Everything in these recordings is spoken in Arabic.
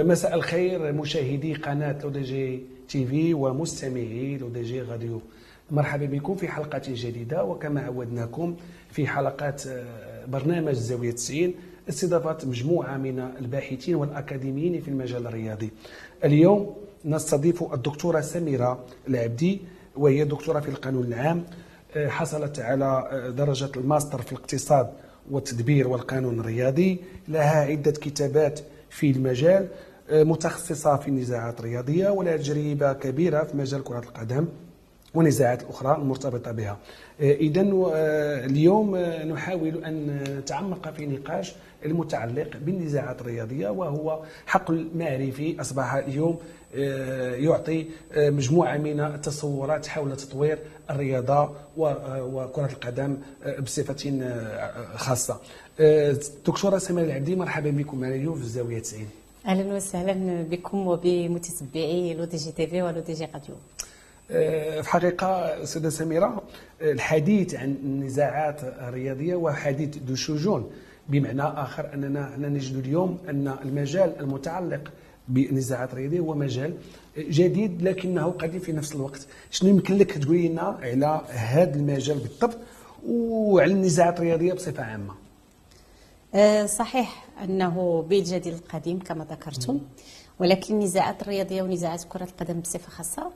مساء الخير مشاهدي قناة L'ODJ TV ومستمعي L'ODJ Radio. مرحبا بكم في حلقة جديدة وكما عودناكم في حلقات آه، برنامج زاوية 90 استضافة مجموعة من الباحثين والأكاديميين في المجال الرياضي. اليوم نستضيف الدكتورة سميرة العبدي وهي دكتورة في القانون العام آه، حصلت على آه، درجة الماستر في الاقتصاد والتدبير والقانون الرياضي لها عدة كتابات في المجال متخصصة في النزاعات الرياضية ولها تجربة كبيرة في مجال كرة القدم والنزاعات الأخرى المرتبطة بها. إذا اليوم نحاول أن نتعمق في نقاش المتعلق بالنزاعات الرياضية وهو حقل معرفي أصبح اليوم يعطي مجموعة من التصورات حول تطوير الرياضة وكرة القدم بصفة خاصة. دكتورة سميرة العبدي مرحبا بكم معنا اليوم في الزاوية 90 أهلا وسهلا بكم وبمتتبعي لو دي جي تي في ولو دي جي راديو. في الحقيقة سيدة سميرة الحديث عن النزاعات الرياضية هو حديث ذو شجون بمعنى آخر أننا نجد اليوم أن المجال المتعلق بالنزاعات الرياضية هو مجال جديد لكنه قديم في نفس الوقت. شنو يمكن لك تقولي لنا على هذا المجال بالضبط وعلى النزاعات الرياضية بصفة عامة؟ أه، صحيح أنه بيت جديد القديم كما ذكرتم ولكن النزاعات الرياضية ونزاعات كرة القدم بصفة خاصة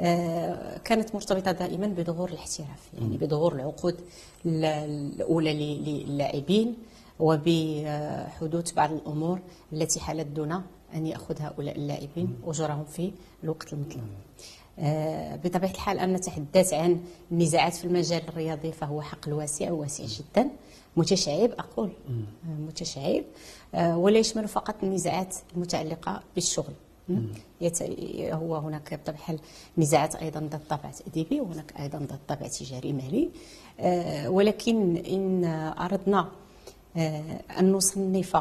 آه، كانت مرتبطة دائما بظهور الاحتراف يعني بظهور العقود الأولى للاعبين وبحدوث بعض الأمور التي حالت دون أن يأخذ هؤلاء اللاعبين أجورهم في الوقت المطلوب. آه، بطبيعة الحال أن نتحدث عن النزاعات في المجال الرياضي فهو حقل واسع وواسع جدا. متشعب أقول. متشعب. آه، ولا يشمل فقط النزاعات المتعلقة بالشغل. هو هناك بطبع الحال نزاعات أيضا ذات طابع تاديبي وهناك أيضا ذات طابع تجاري مالي. آه، ولكن إن أردنا آه، أن نصنف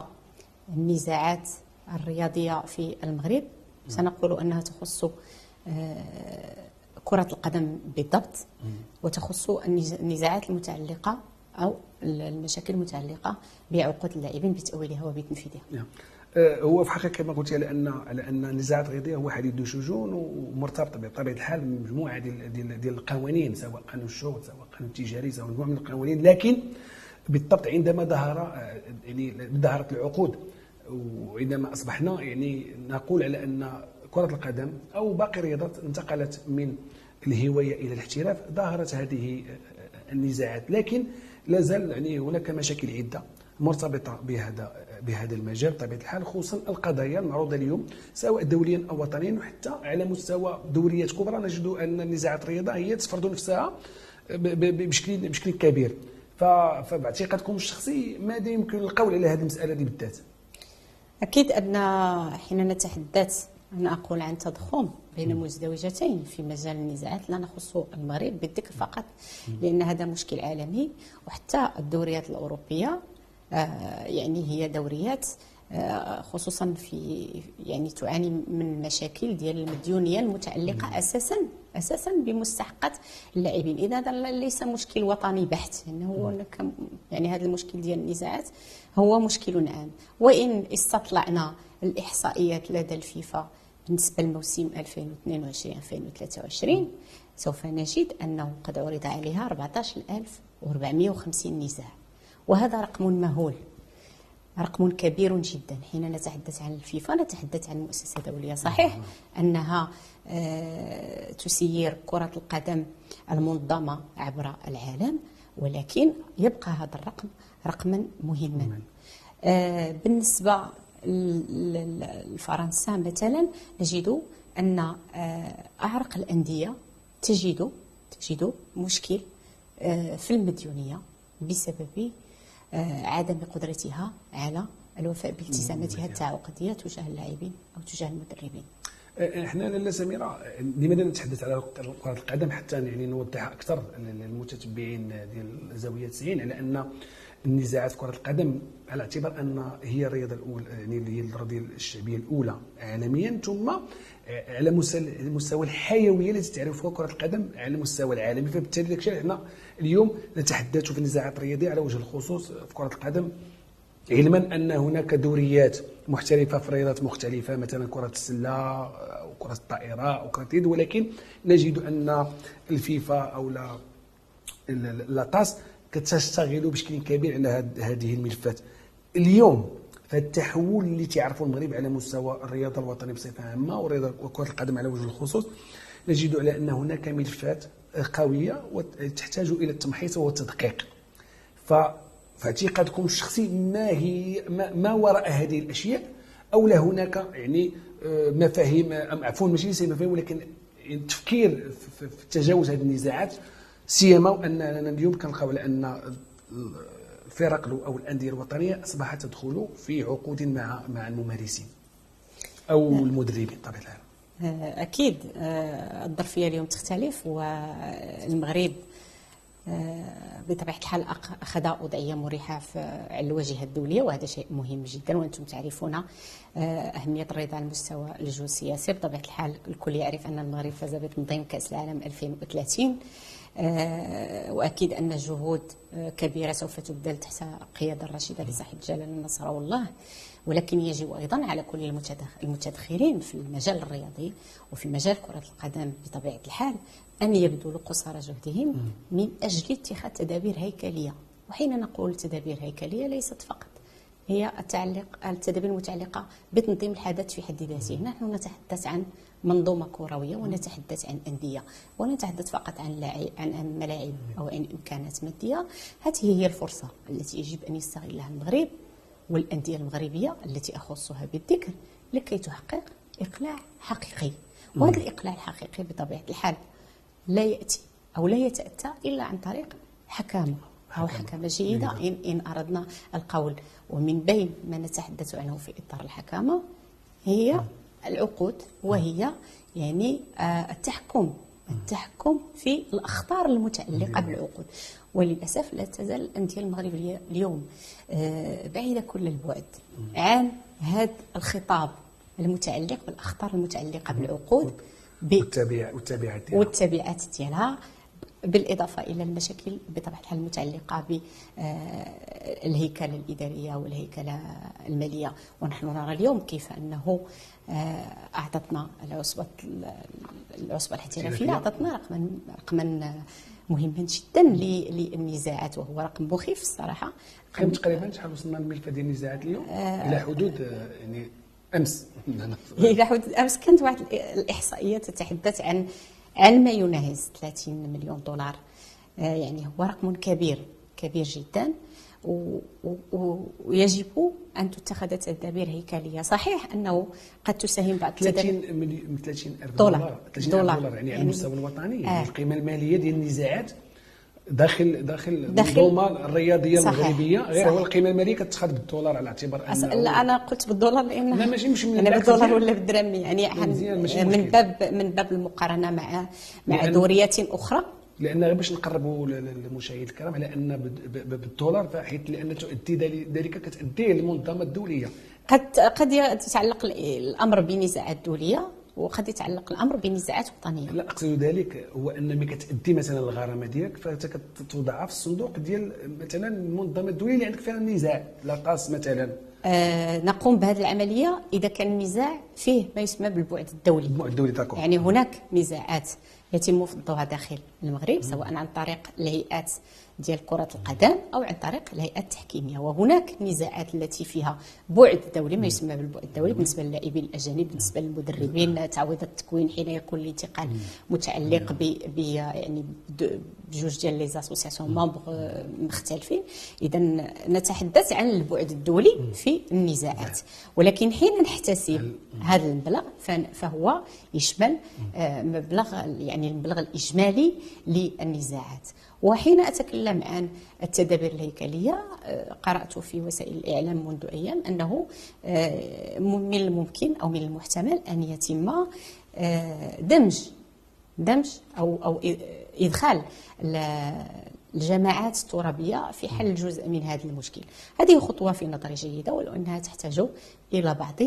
النزاعات الرياضية في المغرب سنقول أنها تخص آه، كرة القدم بالضبط وتخص النزاعات المتعلقة أو المشاكل المتعلقة بعقود اللاعبين بتأويلها وبتنفيذها. نعم. آه، هو في حقيقه كما قلت على أن على ان النزاعات الرياضيه هو حديث ذو شجون ومرتبط بطبيعة الحال بمجموعة ديال ديال ديال القوانين سواء قانون الشغل سواء قانون التجاري سواء مجموعة من القوانين لكن بالضبط عندما ظهر آه، يعني ظهرت العقود وعندما أصبحنا يعني نقول على أن كرة القدم أو باقي الرياضات انتقلت من الهواية إلى الاحتراف ظهرت هذه النزاعات لكن لا زال يعني هناك مشاكل عدة مرتبطة بهذا بهذا المجال بطبيعة الحال خصوصا القضايا المعروضة اليوم سواء دوليا أو وطنيا وحتى على مستوى دوريات كبرى نجد أن النزاعات الرياضية هي تفرض نفسها بشكل بشكل كبير فباعتقادكم الشخصي ماذا يمكن القول على هذه المسألة دي بالذات؟ أكيد أن حين نتحدث أنا أقول عن تضخم بين مزدوجتين في مجال النزاعات لا نخص المغرب بالذكر فقط لأن هذا مشكل عالمي وحتى الدوريات الأوروبية آه، يعني هي دوريات آه، خصوصا في يعني تعاني من مشاكل ديال المديونية المتعلقة أساسا أساسا بمستحقات اللاعبين. إذا هذا ليس مشكل وطني بحت يعني هو يعني هذا المشكل ديال النزاعات هو مشكل عام. وإن استطلعنا الإحصائيات لدى الفيفا بالنسبة للموسم 2022 2023 سوف نجد أنه قد عرض عليها 14450 نزاع. وهذا رقم مهول. رقم كبير جدا. حين نتحدث عن الفيفا نتحدث عن مؤسسة دولية صحيح أنها آه، تسير كرة القدم المنظمة عبر العالم ولكن يبقى هذا الرقم رقما مهما. آه، بالنسبة لفرنسا مثلا نجد أن آه، أعرق الأندية تجد تجد مشكل في المديونية بسبب عدم قدرتها على الوفاء بالتزاماتها التعاقدية تجاه اللاعبين أو تجاه المدربين. آه، إحنا لاله سميره لماذا نتحدث على كره القدم حتى يعني نوضح أكثر للمتتبعين ديال زاوية 90 على أن النزاعات كرة القدم على اعتبار أن هي الرياضة الاولى يعني هي الرياضة الشعبية الأولى عالميا. ثم على مستوى الحيويه التي تعرفها كرة القدم على المستوى العالمي. فبالتالي داك الشيء إحنا اليوم نتحدث في النزاعات الرياضية على وجه الخصوص في كرة القدم علما أن هناك دوريات محترفه في رياضات مختلفة مثلا كرة السلة أو كرة الطائرة أو كرة اليد. ولكن نجد أن الفيفا أو لا لاطاس كتشتغل بشكل كبير على هذه الملفات. اليوم فالتحول اللي تعرفوا المغرب على مستوى الرياضة الوطنية بصفة عامة ورياضة كرة القدم على وجه الخصوص نجد على أن هناك ملفات قوية وتحتاج إلى التمحيص والتدقيق. ف فاعتقادكم الشخصي ما هي ما, ما وراء هذه الأشياء؟ أو لا هناك يعني آه، مفاهيم عفوا ماشي مفاهيم ولكن التفكير في تجاوز هذه النزاعات؟ سيما واننا اليوم كنلقاو أن الفرق أو الأندية الوطنية أصبحت تدخل في عقود مع مع الممارسين أو المدربين بطبيعة الحال. آه، أكيد. آه، الظرفية اليوم تختلف والمغرب آه، بطبيعة الحال أخذ وضعيه مريحة على الواجهة الدولية وهذا شيء مهم جدا وأنتم تعرفون أهمية الرضا على المستوى الجيوسياسي. بطبيعة الحال الكل يعرف أن المغرب فاز بتنظيم كأس العالم 2030 وأكيد أن جهود كبيرة سوف تبذل تحت قيادة الرشيده لصاحب الجلالة النصر والله. ولكن يجب أيضا على كل المتدخلين في المجال الرياضي وفي مجال كرة القدم بطبيعة الحال أن يبذلوا قصارى جهدهم من أجل اتخاذ تدابير هيكلية. وحين نقول تدابير هيكلية ليست فقط هي التعلق التدابير المتعلقة بتنظيم الحدث في حد ذاته. نحن نتحدث عن منظومة كروية ونتحدث عن أندية ونتحدث فقط عن لاعب عن ملاعب أو عن إمكانات مادية. هذه هي الفرصة التي يجب أن يستغلها المغرب والأندية المغربية التي أخصها بالذكر لكي تحقق إقلاع حقيقي. وهذا الإقلاع الحقيقي بطبيعة الحال لا يأتي أو لا يتأتى إلا عن طريق حكامة أو حكامة. جيدة. إن, إن أردنا القول. ومن بين ما نتحدث عنه في إطار الحكامة هي العقود وهي يعني آه، التحكم التحكم في الأخطار المتعلقة بالعقود. وللأسف لا تزال الأندية المغربية اليوم آه، بعيدة كل البعد عن هذا الخطاب المتعلق بالأخطار المتعلقة بالعقود والتبعات ديالها والتبعات ديالها بالإضافة إلى المشاكل بطبيعة الحال المتعلقة بالهيكلة آه، الإدارية والهيكلة المالية. ونحن نرى اليوم كيف أنه آه، أعطتنا العصبة العصبة الاحترافية أعطتنا رقما رقما مهما جدا للنزاعات وهو رقم مخيف الصراحة. كم تقريبا شحال وصلنا للملف ديال النزاعات اليوم؟ آه إلى حدود يعني أمس. إلى حدود أمس كانت واحد الإحصائية تتحدث عن عن ما يناهز 30 مليون دولار. آه يعني هو رقم كبير كبير جدا. ويجب أن تتخذ تدابير هيكلية. صحيح أنه قد تساهم بعض 30 30 ألف دولار. 30 دولار, دولار يعني, يعني على المستوى الوطني. آه. القيمه المالية ديال النزاعات. داخل داخل المنظومة الرياضية صحيح. المغربيه غير هو القيمة المالية كتخذ بالدولار على اعتبار أنه لا أنا قلت بالدولار لأن لا ماشي مش من بالدولار ولا بالدرهم يعني من باب من باب المقارنة مع مع دوريات أخرى. لأن باش نقربوا للمشاهد الكرام على أن بالدولار فحيث لأن تؤدي ذلك كتؤدي للمنظمه الدوليه قد قد يتعلق الأمر بنزاعات دولية وقد يتعلق الأمر بنزاعات وطنية. لا أقصد ذلك هو أن ملي كتادي مثلا الغرامة ديالك فأنت كتوضعها في الصندوق ديال مثلا المنظمة الدولية اللي عندك فيها النزاع لا قاس مثلا. آه نقوم بهذه العملية إذا كان النزاع فيه ما يسمى بالبعد الدولي. البعد الدولي داكور. يعني هناك نزاعات. يتم فضها داخل المغرب سواء عن طريق الهيئات ديال كرة القدم أو عن طريق الهيئات التحكيمية. وهناك نزاعات التي فيها بعد دولي ما يسمى بالبعد الدولي بالنسبة للاعبين الأجانب بالنسبة للمدربين تعويض التكوين حين يكون الانتقال متعلق ب يعني بجوج ديال les associations membres مختلفين. إذا نتحدث عن البعد الدولي في النزاعات. ولكن حين نحتسب هذا المبلغ فهو يشمل آه، مبلغ يعني المبلغ الإجمالي للنزاعات. وحين أتكلم عن التدابير الهيكلية آه، قرأت في وسائل الإعلام منذ أيام أنه آه، من الممكن أو من المحتمل أن يتم آه، دمج دمج أو أو إدخال الجماعات الترابية في حل جزء من هذا المشكل هذه خطوة في نظري جيدة ولو أنها تحتاج إلى بعض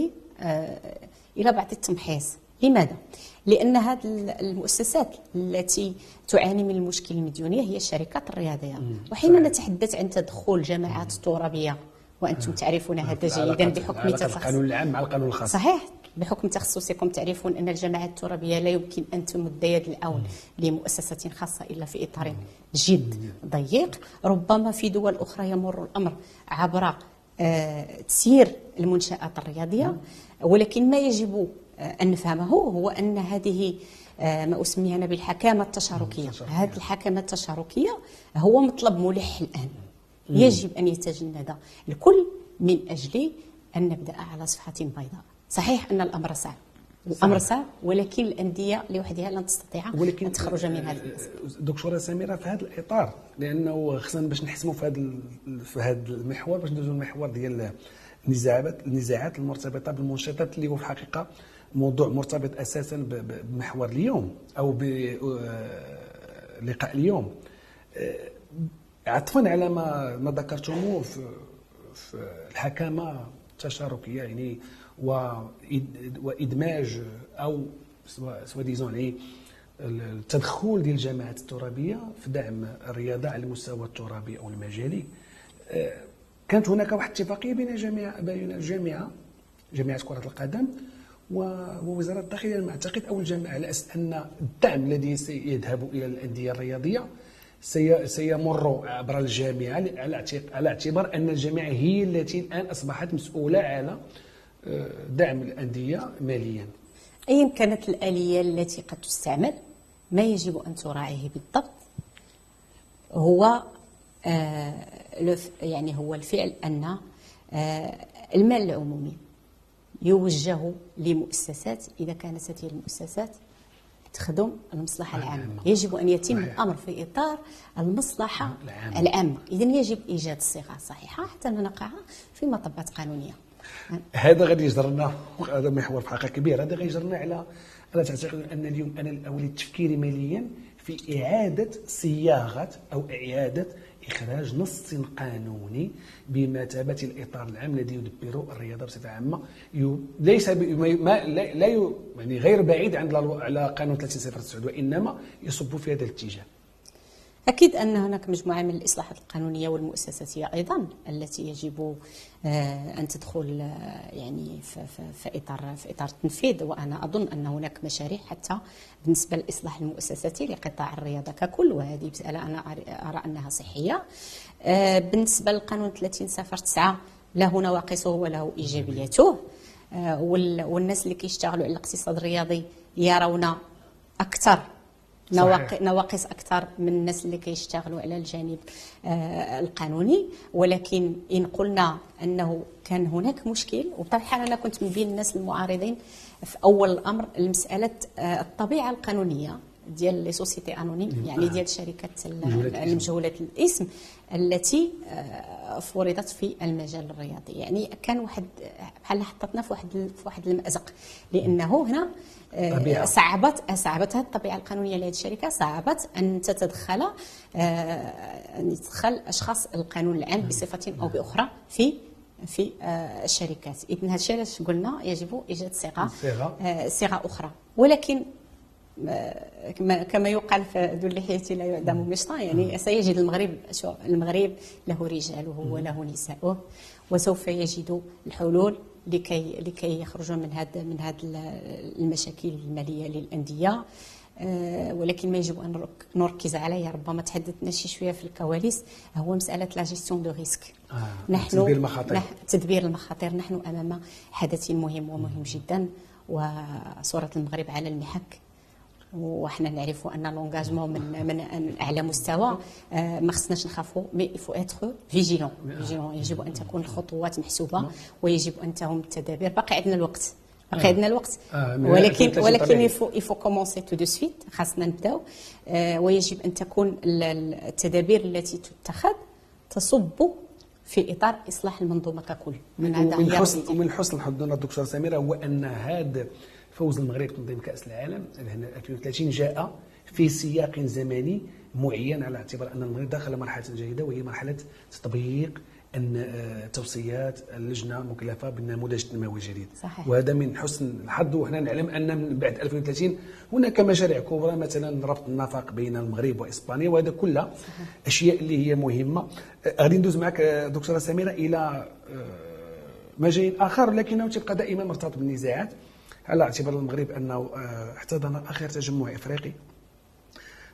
إلى بعض التمحيص. لماذا؟ لأن هذه المؤسسات التي تعاني من المشكل المديونيه هي الشركات الرياضية. وحين نتحدث عن تدخل جماعات ترابية وأنتم تعرفون هذا جيدا بحكم تخصص القانون العام مع القانون الخاص. صحيح. بحكم تخصصكم تعرفون أن الجماعات الترابية لا يمكن أن تمد يد العون لمؤسسة خاصة إلا في إطار جد ضيق. ربما في دول أخرى يمر الأمر عبر آه، تسيير المنشآت الرياضية ولكن ما يجب آه، أن نفهمه. هو أن هذه آه، ما أسميها أنا بالحكامه التشاركية. هذه الحكامة التشاركية هو مطلب ملح الآن. يجب أن يتجند. الكل من أجل أن نبدأ على صفحة بيضاء. صحيح أن الأمر صعب الأمر صعب ولكن الأندية لوحدها لن تستطيع ولكن ان تخرج من هذا دكتورة سميرة في هذا الإطار لأنه خصنا باش نحسموا في هذا في هذا المحور باش ندوزوا المحور ديال النزاعات النزاعات المرتبطة بالمنشطات اللي هو في الحقيقة موضوع مرتبط أساسا بمحور اليوم أو بلقاء آه، اليوم. آه، عطفا على ما ما ذكرتموه في, في الحكامة التشاركية يعني وإدماج أو سوا ديزون يعني التدخل ديال الجماعات الترابية في دعم الرياضة على المستوى الترابي أو المجالي. آه، كانت هناك واحد الاتفاقية بين جميع بين الجامعة جامعة كرة القدم ووزارة الداخلية على أعتقد أو الجامعة على أساس أن الدعم الذي سيذهب إلى الأندية الرياضية سيمر عبر الجامعة على اعتبار أن الجامعة هي التي الآن أصبحت مسؤولة على دعم الأندية ماليا. أيا كانت الآلية التي قد تستعمل؟ ما يجب أن تراعيه بالضبط؟ هو آه يعني هو الفعل أن آه المال العمومي. يوجه لمؤسسات إذا كانت هذه المؤسسات تخدم المصلحة العامة. يجب أن يتم الأمر في إطار المصلحة العامة. إذا يجب إيجاد الصيغة الصحيحة حتى نقع في مطبات قانونية. هذا غادي يجرنا هذا محور في حقيقة كبير. هذا غادي يجرنا على أنا تعتقد أن اليوم أنا الاولي التفكير ماليا في إعادة صياغة أو إعادة إخراج نص قانوني بمثابة الإطار العام الذي يدبر الرياضة بصفة عامة. ليس ما لا يعني غير بعيد عن على قانون 3009 وإنما يصب في هذا الاتجاه. أكيد أن هناك مجموعة من الإصلاحات القانونية والمؤسساتية أيضا التي يجب آه، أن تدخل آه، يعني في إطار في إطار التنفيذ وأنا أظن أن هناك مشاريع حتى بالنسبة للإصلاح المؤسساتي لقطاع الرياضة ككل وهذه مسألة أنا أرى أنها صحية. آه، بالنسبة للقانون 30 صفر 9 له نواقصه وله إيجابياته. والناس اللي كيشتغلوا على الاقتصاد الرياضي يرون أكثر نواقص أكثر من الناس اللي كيشتغلوا على الجانب آه القانوني. ولكن إن قلنا أنه كان هناك مشكل وبطبيعة الحال أنا كنت من بين الناس المعارضين في أول الأمر المساله آه الطبيعة القانونية ديال لي سوسيتي انونيم يعني ديال الشركات المجهوله الاسم. التي آه، فرضت في المجال الرياضي. يعني كان واحد بحال حطتنا في واحد في واحد المأزق. لأنه هنا طبيعة. صعبت صعبت هذه الطبيعة القانونية لهذه الشركة. صعبت أن تتدخل آه، أن يدخل أشخاص القانون العام بصفه أو بأخرى في في آه، الشركات. اذا هذا الشيء علاش قلنا؟ يجب إيجاد صيغة صيغة. أخرى. ولكن كما يقال في ذو اللحية لا يعدم مشطا يعني سيجد المغرب المغرب له رجاله وله نساؤه وسوف يجد الحلول لكي لكي يخرجوا من هذا من هذه المشاكل المالية للأندية. آه، ولكن ما يجب أن نركز عليه ربما تحدثنا شي شوية في الكواليس. هو مسألة la gestion de risques. نحن تدبير المخاطر. تدبير المخاطر. نحن أمام حدث مهم ومهم جدا وصورة المغرب على المحك. وحنا نعرفوا أن l'engagement من من أعلى مستوى آه، ما خصناش نخافوا mais faut être vigilant vigilant يجب أن تكون الخطوات محسوبة ويجب أن تهم التدابير. باقي عندنا الوقت. باقي عندنا الوقت. آه، ولكن ولكن il faut il faut commencer tout de suite خاصنا نبداو. آه، ويجب أن تكون التدابير التي تتخذ تصب في إطار إصلاح المنظومة ككل. من ومن حسن ومن حسن حظنا الدكتور سميرة هو ان هذا فوز المغرب تنظيم كأس العالم 2030 جاء في سياق زمني معين على اعتبار أن المغرب دخل مرحلة جيدة وهي مرحلة تطبيق أن آه، توصيات اللجنة مكلفة بالنموذج التنموي الجديد. صحيح. وهذا من حسن الحظ وحنا نعلم أن من بعد 2030 هناك مشاريع كبرى مثلا ربط النفق بين المغرب وإسبانيا وهذا كلها أشياء اللي هي مهمة. آه، غادي ندوز معك آه، دكتورة سميرة إلى مجال آخر لكنه تبقى دائما مرتبط بالنزاعات. على اعتبار المغرب أنه احتضن آخر تجمع إفريقي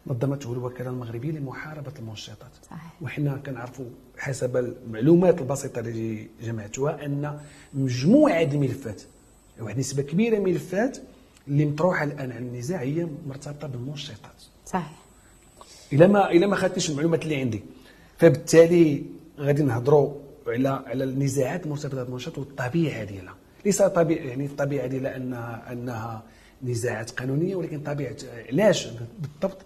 نظمته الوكالة المغربية لمحاربة المنشطات. صحيح. وحنا كنعرفوا حسب المعلومات البسيطة اللي جمعتها أن مجموعة الملفات واحد نسبة كبيرة من الملفات اللي مطروحة الآن على النزاع هي مرتبطة بالمنشطات. صحيح. إلا ما إلا ما خدتش المعلومات اللي عندي. فبالتالي غادي نهضروا على على النزاعات المرتبطه بالمنشط والطبيعة ديالها. ليس طبيعه يعني الطبيعه ديالها انها انها نزاعات قانونية ولكن طبيعة علاش بالضبط؟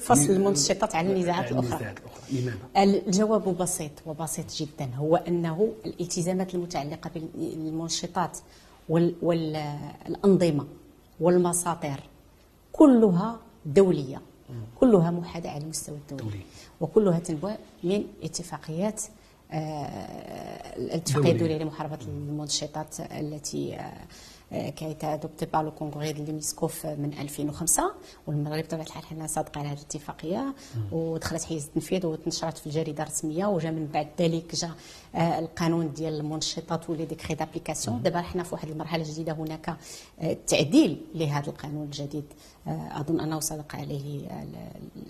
فصل المنشطات عن النزاعات الأخرى. لماذا؟ الجواب بسيط وبسيط جدا هو أنه الالتزامات المتعلقة بالمنشطات والأنظمة والمساطر كلها دولية كلها موحدة على المستوى الدولي وكلها تنبع من اتفاقيات آه، الاتفاقية الدولية لمحاربة المنشطات التي آه، été adopté par le congrès de l'UNESCO من 2005 والمغرب بطبيعه الحال حنا صادقنا على هذه الاتفاقية ودخلت حيز التنفيذ وتنشرت في الجريدة الرسمية وجا من بعد ذلك جا آه، القانون ديال المنشطات و les décrets d'application دابا حنا في واحد المرحلة جديدة هناك آه، تعديل لهذا القانون الجديد. أظن أنه صادق عليه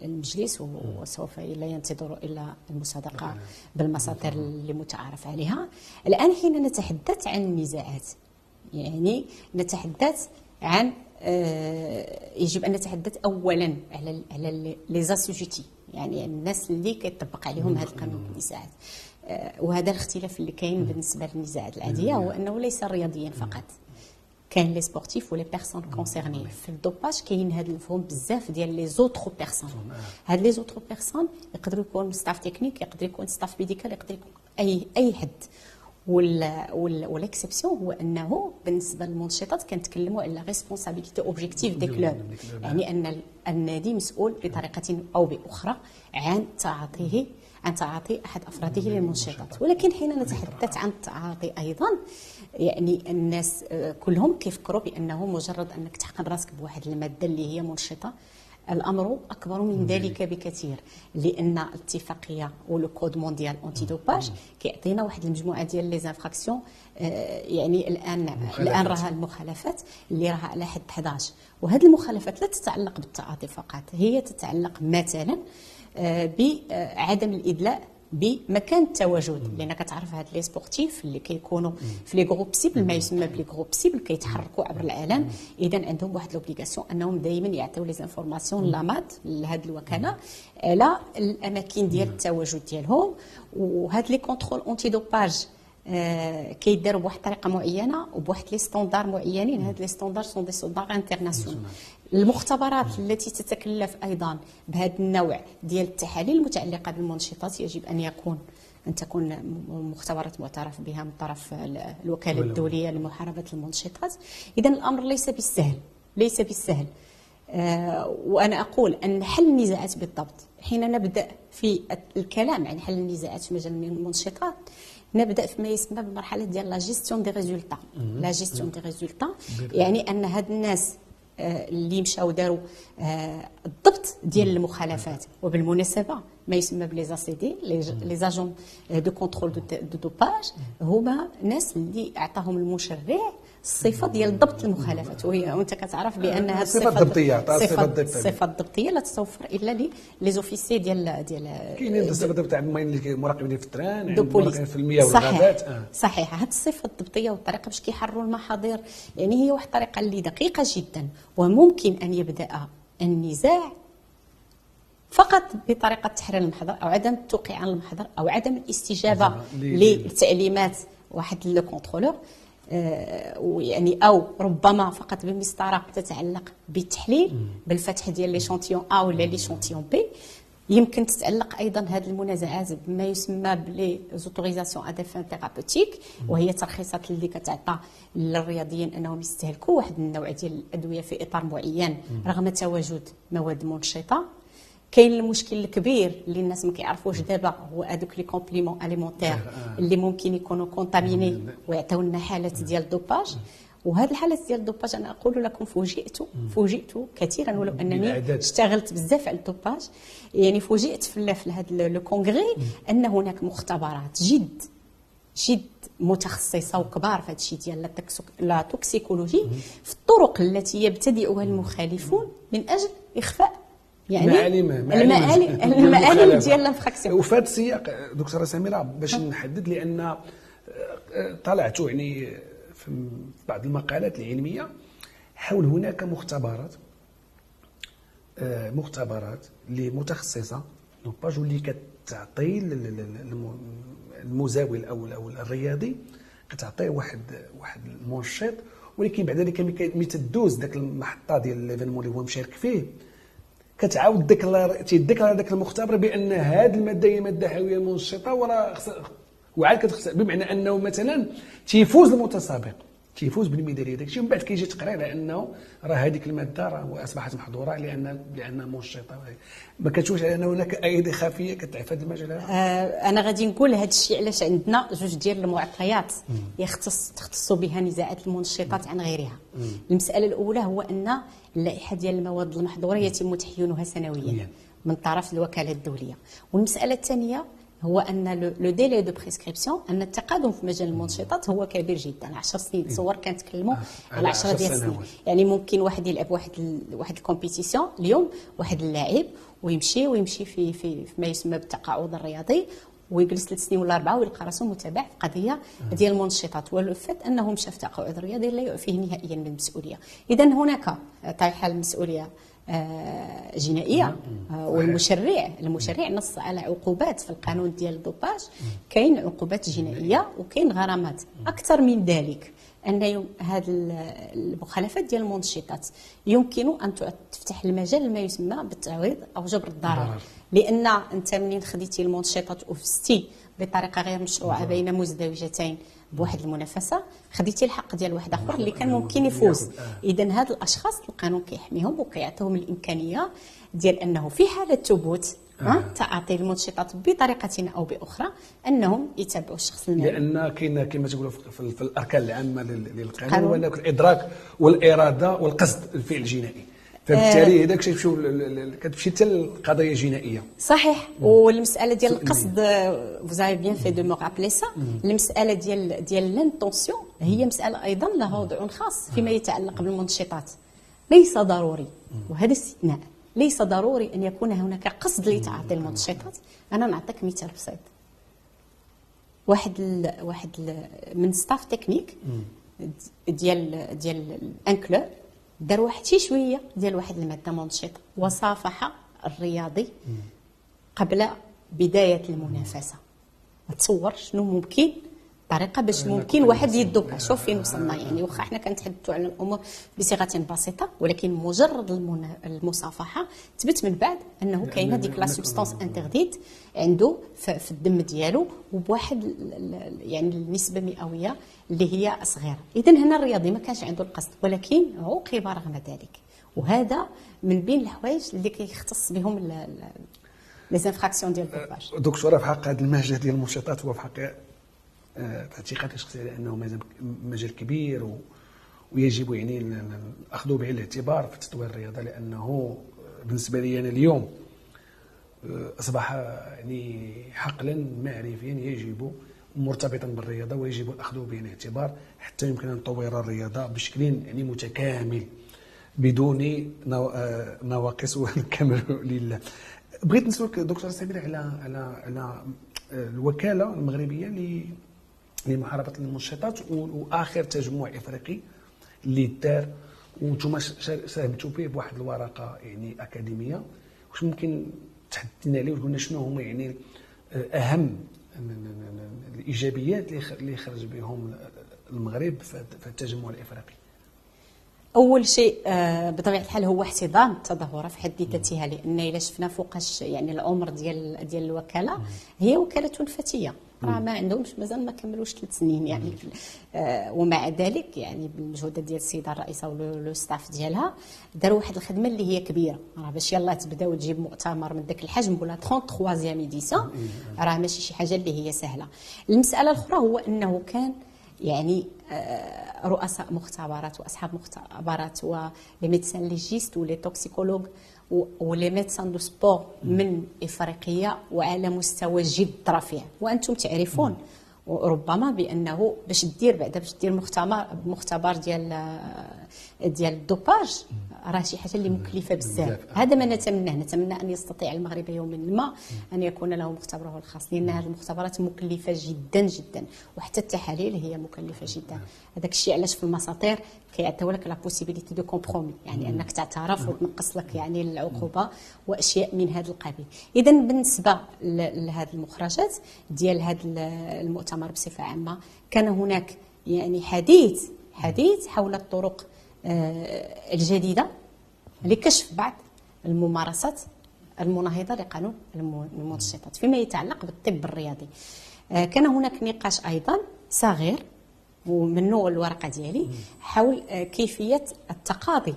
المجلس وسوف لا ينتظر إلا المصادقة بالمصادر اللي متعارف عليها. الآن حين نتحدث عن النزاعات يعني نتحدث عن آه، يجب أن نتحدث اولا على على لي زاسوجيتي يعني الناس اللي كيطبق عليهم هذا القانون النزاعات آه، وهذا الاختلاف اللي كاين بالنسبة للنزاعات العادية هو أنه ليس رياضيا فقط. كاين les sportifs و les personnes concernées في ال dopage كاين هذا المفهوم بزاف ديال les autres personnes هاد les autres personnes يقدروا يكون staff technique يقدر يكون staff médical يقدر يكون أي أي حد. وال exception هو أنه بالنسبة للمنشطات كنتكلموا على responsabilité objective des clubs يعني أن النادي مسؤول بطريقة أو بأخرى عن تعاطيه عن تعاطي أحد أفراده للمنشطات. ولكن حين نتحدث عن التعاطي أيضا. يعني الناس آه، كلهم كيفكروا بأنه مجرد أنك تحقن راسك بواحد المادة اللي هي منشطة الأمر أكبر من ذلك بكثير لأن الاتفاقية وال code mondial antidopage كيعطينا واحد المجموعة ديال les infractions آه، يعني الآن مخالفات. الآن راها المخالفات اللي راها على حد 11 وهذه المخالفات لا تتعلق بالتعاطي فقط هي تتعلق مثلا آه، بعدم الإدلاء بمكان التواجد لأن كتعرف هاد les sportifs اللي كيكونوا في les groupes cibles ما يسمى ب les groupes cibles كيتحركوا عبر العالم اذا عندهم واحد l'obligation أنهم دائما يعطيو les informations ل l'AMA لهاد الوكالة على الأماكن ديال التواجد ديالهم. وهاد les contrôles antidopage آه كيداروا بواحد الطريقة معينة وبواحد les standards معينين. هاد les standards sont des standards internationaux المختبرات التي تتكلف أيضا بهذا النوع ديال التحاليل المتعلقة بالمنشطات يجب أن يكون أن تكون مختبرات معترف بها من طرف الوكالة الدولية لمحاربة المنشطات. اذا الأمر ليس بالسهل ليس بالسهل. آه وأنا أقول أن حل النزاعات بالضبط. حين نبدأ في الكلام عن حل النزاعات في مجال المنشطات نبدأ فيما يسمى بالمرحله ديال la gestion des résultats la gestion des résultats يعني أن هاد الناس اللي مشاو داروا آه، الضبط ديال المخالفات. وبالمناسبة ما يسمى ب les ACD les agents de contrôle du dopage هما ناس اللي أعطاهم المشرع الصفة ديال ضبط المخالفات وهي وأنت كتعرف بان هذه الصفه الضبطيه الصفه الضبطيه لا تتوفر إلا les officiers ديال ديال كاينين الصفه الضبطيه تاع المراقبين في ال terrain المراقبين في المياه والغابات. آه. صحيح. هذه الصفة الضبطية والطريقة باش كيحرروا المحاضر يعني هي واحد الطريقة اللي دقيقة جدا وممكن أن يبدأ النزاع فقط بطريقة تحرير المحضر أو عدم التوقيع عن المحضر أو عدم الاستجابة للتعليمات واحد le contrôleur ويعني أو ربما فقط بمسطرة تتعلق بالتحليل بالفتح ديال l'échantillon A ولا l'échantillon B يمكن تتعلق أيضا هذه المنازعات بما يسمى ب les autorisations à des fins thérapeutiques وهي ترخيصات اللي كتعطى للرياضيين أنهم يستهلكوا واحد النوع ديال الأدوية في إطار معين رغم تواجد مواد منشطة. كاين المشكل الكبير اللي الناس ما كيعرفوش دابا هو هذوك les compléments alimentaires اللي ممكن يكونوا contaminés ويعطيو لنا حالات ديال ال dopage. وهذه الحالات ديال ال dopage أنا أقول لكم فوجئت فوجئت كثيرا ولو أنني اشتغلت بزاف على ال dopage. يعني فوجئت في في هذا le congrès أن هناك مختبرات جد جد متخصصة وكبار في هذا الشيء ديال la toxicologie في الطرق التي يبتدئها المخالفون من أجل إخفاء يعني المعالم المعالم المعالم ديال l'infraction وفي هذا السياق دكتورة سميرة باش نحدد لأن آه، طلعت يعني في بعض المقالات العلمية حول هناك مختبرات آه، مختبرات اللي متخصصه ف dopage واللي كتعطي المزاول أو أو الرياضي كتعطيه واحد واحد المنشط ولكن بعد ذلك ملي تدوز ذاك المحطة ديال l'événement اللي هو مشارك فيه. كتعاود déclare تي déclare ذاك المختبر بأن هذه المادة هي مادة حيوية منشطة وراه وعاد كتخسر بمعنى أنه مثلا تيفوز المتسابق. تيفوز بالميداليه داك الشيء ومن بعد كيجي تقرير على انه راه هذيك المادة راه أصبحت محظورة لأن لانها منشطه ما كتشوفش على أن هناك أيدي خفية كتعرف هذا المجال آه أنا غادي نقول هذا الشيء علاش عندنا جوج ديال المعطيات يختص تختص بها نزاعات المنشطات عن غيرها. مم. المسألة الأولى هو أن اللائحة ديال المواد المحظورة يتم تحيينها سنويا من طرف الوكالة الدولية. والمسألة الثانية هو أن le délai de prescription أن التقادم في مجال المنشطات هو كبير جدا. 10 سنين تصور كنتكلموا آه. على 10 ديال السنين. يعني ممكن واحد يلعب واحد ال واحد ال compétition اليوم واحد اللاعب ويمشي ويمشي في في, في ما يسمى بالتقاعد الرياضي ويجلس ثلاث سنين ولا أربعة ويلقى راسه متابع في قضية ديال المنشطات. والفيت أنه مشى في تقاعد رياضي لا يعفيه نهائيا من المسؤوليه اذا هناك طرح المسؤولية. آه، جنائية. آه، والمشرع المشرع نص على عقوبات في القانون ديال ال dopage. كاين عقوبات جنائية وكاين غرامات. أكثر من ذلك. أن هذه المخالفات ديال المنشطات يمكن أن تفتح المجال لما يسمى بالتعويض أو جبر الضرر. لأن أنت منين خديتي المنشطات وفزتي بطريقة غير مشروعة بين مزدوجتين بواحد المنافسة خديتي الحق ديال واحد آخر اللي كان ممكن يفوز. آه. اذا هاد الأشخاص القانون كيحميهم وكيعطيهم الإمكانية ديال أنه في حالة ثبوت. تعاطي المنشطات بطريقة أو بأخرى أنهم يتابعوا الشخص المالي لأن كاين كما تقولوا في الأركان العامة للقانون هو الإدراك والإرادة والقصد الفعل الجنائي. فبالتالي هذاك الشيء تمشيو كتمشي حتى القضية الجنائية. صحيح. والمسألة ديال القصد vous avez bien fait de me rappeler ça المسألة ديال ديال l'intention هي مسألة أيضا لها وضع خاص فيما يتعلق بالمنشطات. ليس ضروري. وهذا استثناء. ليس ضروري أن يكون هناك قصد لتعاطي المنشطات أنا نعطيك مثال بسيط. واحد ال واحد ال من staff technique ديال ديال ال un club دار واحد شي شوية ديال واحد المادة منشطة وصافح الرياضي قبل بداية المنافسة. تصور شنو ممكن طريقه باش ممكن واحد يدوپا. شوف فين وصلنا. يعني واخا حنا كنتحدثوا على الأمور بصيغة بسيطة ولكن مجرد المصافحة ثبت من بعد أنه كاينة ديك la substance interdite عنده في الدم ديالو وبواحد يعني النسبة مئوية اللي هي صغيرة. اذا هنا الرياضي ما كانش عنده القصد ولكن عوقب رغم ذلك. وهذا من بين الحوايج اللي كيختص بهم les infractions ديال ال dopage. دكتوره في حق هذا المجال ديال المنشطات؟ هو في حق في اعتقادي الشخصي لأنه مجال كبير و ويجب يعني أخذه بعين الاعتبار في تطوير الرياضة لأنه بالنسبة لي أنا اليوم أصبح يعني حقلا معرفيا يجب مرتبطا بالرياضة ويجب الاخذ بعين الاعتبار حتى يمكن أن نطور الرياضة بشكل يعني متكامل بدون نواقص والكمال لله. بغيت نسولك دكتور سمير على على على الوكالة المغربية لمحاربه المنشطات وآخر تجمع إفريقي اللي دار وأنتم ساهمتوا به بواحد الورقة يعني أكاديمية. واش ممكن تحدثنا عليه وتقولنا شنو هما يعني أهم الإيجابيات اللي خرج بهم المغرب في التجمع الإفريقي؟ أول شيء آه، بطبيعة الحال هو احتضان التظاهرة في حد ذاتها لأن إلا شفنا فوقاش يعني العمر ديال ديال الوكالة هي وكالة فتيه راه ما عندهمش مازال ما كملوش ثلاث سنين يعني. آه ومع ذلك يعني بالمجهودات ديال السيدة الرئيسة و le staff ديالها داروا واحد الخدمة اللي هي كبيرة. راه باش يلاه تبدا وتجيب مؤتمر من ذاك الحجم ولا 33 édition راه ماشي شي حاجة اللي هي سهلة. المسألة الأخرى هو أنه كان يعني آه، رؤساء مختبرات وأصحاب مختبرات و les médecins légistes و les toxicologues و les médecins de sport من افريقيا وعلى مستوى جد رفيع وأنتم تعرفون ربما بأنه باش دير بعدا باش دير مختبر مختبر ديال ديال ال dopage. راه شي حاجة اللي مكلفه بزاف. هذا ما نتمناه. نتمنى أن يستطيع المغرب يوما ما أن يكون له مختبره الخاص لأن هذه المختبرات مكلفة جدا جدا. وحتى التحاليل هي مكلفة جدا. هذاك الشيء علاش في المساطير كيعطيو لك la possibilité de compromis يعني أنك تعترف وتنقص لك يعني العقوبة وأشياء من هذا القبيل. اذا بالنسبة لهذه المخرجات ديال هذا المؤتمر بصفة عامة كان هناك يعني حديث حديث حول الطرق الجديدة لكشف بعض الممارسات المناهضة لقانون المنشطات فيما يتعلق بالطب الرياضي. آه، كان هناك نقاش أيضا صغير ومنه الورقة ديالي حول آه، كيفية التقاضي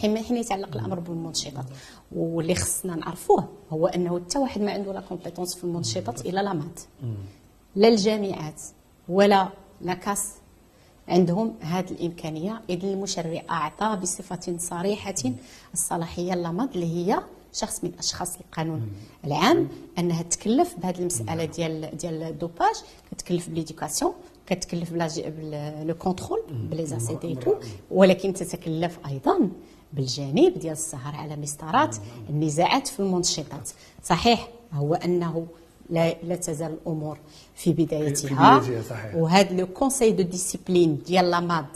حين حين يتعلق الأمر بالمنشطات. واللي خصنا نعرفوه هو أنه حتى واحد ما عنده لا كومبيتونس في المنشطات إلا لا مات. لا الجامعات ولا لا كاس عندهم هذه الإمكانية. إذا المشرع أعطى بصفة صريحة الصلاحية للمض اللي هي شخص من أشخاص القانون. العام أنها تكلف بهذه المسألة ديال ديال ال dopage كتكلف ب l'éducation كتكلف le contrôle ب les ACD ولكن تتكلف أيضا بالجانب ديال السهر على مسطرات النزاعات في المنشطات. صحيح هو أنه لا, لا تزال الأمور في بدايتها, في بدايتها. صحيح. وهذا le conseil de discipline ديال l'AMAD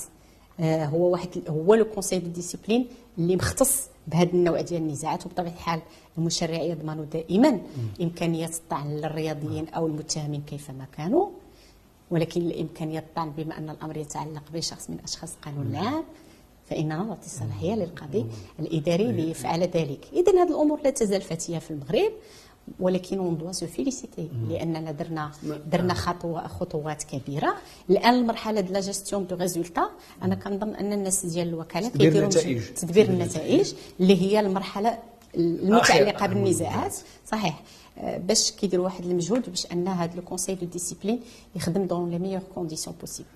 آه هو واحد هو le conseil de discipline اللي مختص بهذا النوع ديال النزاعات. وبطبيعة الحال المشرع يضمن دائما. إمكانية الطعن للرياضيين أو المتهمين كيفما كانوا. ولكن الإمكانية الطعن بما أن الأمر يتعلق بشخص من أشخاص القانون العام فاننا نعطي الصلاحيه للقاضي الإداري ليفعل ذلك. اذا هذه الأمور لا تزال فتية في المغرب. ولكن on doit se féliciter لأننا درنا درنا خطوه خطوات كبيرة. الآن المرحلة ديال la gestion de résultats أنا كنظن أن الناس ديال الوكاله كيديروا تدبير النتائج اللي هي المرحلة المتعلقة بالنزاعات. صحيح. آه، باش كيديروا واحد المجهود باش أن هذا le conseil de discipline يخدم dans les meilleures conditions possibles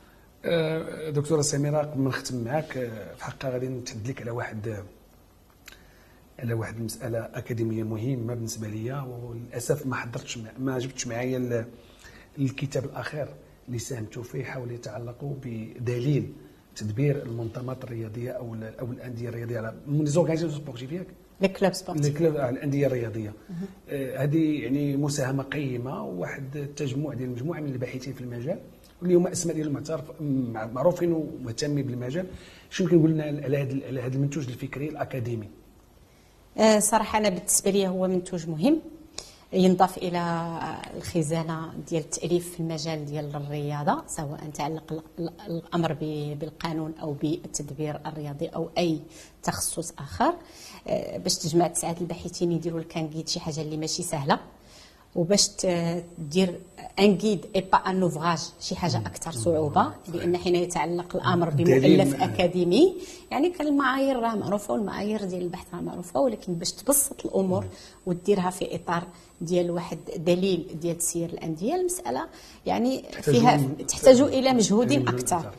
دكتورة سميرة قبل ما نختم معك آه، في حقها غادي لك على واحد على واحد المسألة أكاديمية مهمة بالنسبة لي وللأسف ما حضرتش ما جبتش معايا الكتاب الأخير اللي ساهمت فيه حول يتعلق بدليل تدبير المنظمات الرياضية أو أو الأندية الرياضية على من organisations sportives ياك؟ les clubs sportifs. club الأندية الرياضية. آه هذه يعني مساهمة قيمة وواحد التجمع ديال مجموعة من الباحثين في المجال واللي هما أسماء ديالهم معترف معروفين ومهتمين بالمجال. شنو كنقول لنا على هذا المنتوج الفكري الأكاديمي؟ آه، صراحة أنا بالنسبة لي هو منتوج مهم. ينضاف إلى الخزانة ديال التأليف في المجال ديال الرياضة سواء تعلق الأمر بالقانون أو بالتدبير الرياضي أو أي تخصص آخر. آه، باش تجمع تسعة الباحثين يديروا الكانكيد شي حاجة اللي ماشي سهلة. وباش تدير ان جيد اي با ان اوفراج شي حاجة أكثر صعوبة لأن حين يتعلق الأمر بمؤلف أكاديمي يعني كان المعايير راه معروفة والمعايير ديال البحث راه معروفة ولكن باش تبسط الأمور وديرها في إطار ديال واحد دليل ديال تسيير الأندية المسألة يعني فيها تحتاج إلى مجهود أكثر.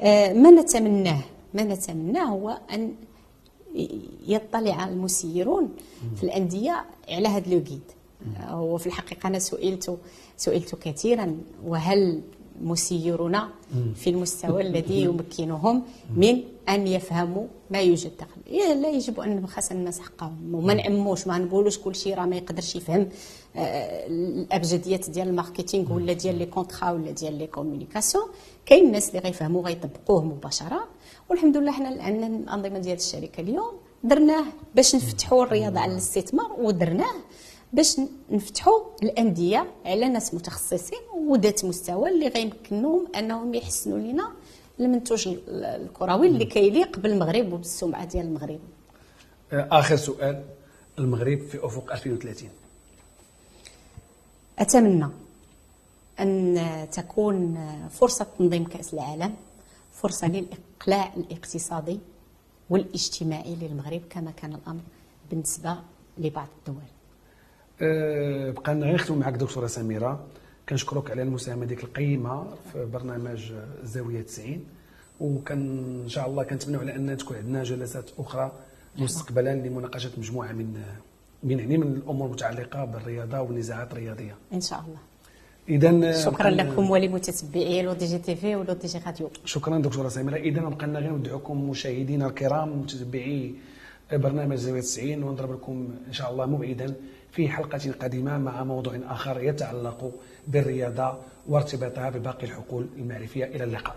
آه، ما نتمناه؟ ما نتمناه هو أن يطلع المسيرون في الأندية على هذا لو جيد وفي الحقيقة أنا سئلت سئلت كثيرا وهل مسيرون في المستوى الذي يمكنهم من أن يفهموا ما يوجد داخل لا يجب أن نبخس الناس حقهم وما نعموش ما نقولوش كل شيء راه ما يقدرش يفهم. آه، الأبجديات ديال ال marketing ولا ديال les contrats ولا ديال les communications. كاين الناس اللي غيفهموا غيطبقوه مباشرة. والحمد لله حنا عندنا الأنظمة ديال الشركة اليوم درناه باش نفتحوا الرياضة على الاستثمار ودرناه. باش نفتحوا الأندية على ناس متخصصين وذات مستوى اللي غيمكنهم أنهم يحسنوا لنا المنتوج الكروي اللي كيليق بالمغرب وبالسمعة ديال المغرب. آخر سؤال. المغرب في أفق 2030 أتمنى أن تكون فرصة تنظيم كأس العالم فرصة للإقلاع الاقتصادي والاجتماعي للمغرب كما كان الأمر بالنسبة لبعض الدول. أه بقى غير نختم معك دكتورة سميرة. كنشكرك على المساهمة ديك القيمة في برنامج الزاويه 90 وكان إن شاء الله كنتمنوا على أن تكون عندنا جلسات أخرى مستقبلا لمناقشة مجموعة من من يعني من الأمور المتعلقة بالرياضة والنزاعات الرياضية. إن شاء الله. اذا شكرا لكم ولمتتبعي لو دي جي تي في ولو دي جي راديو. شكرا دكتورة سميرة. اذا بقى لنا غير ندعوكم مشاهدينا الكرام متتبعي برنامج زاوية 90 ونضرب لكم إن شاء الله موعدا. في حلقة قادمه مع موضوع آخر يتعلق بالرياضة وارتباطها بباقي الحقول المعرفية. إلى اللقاء.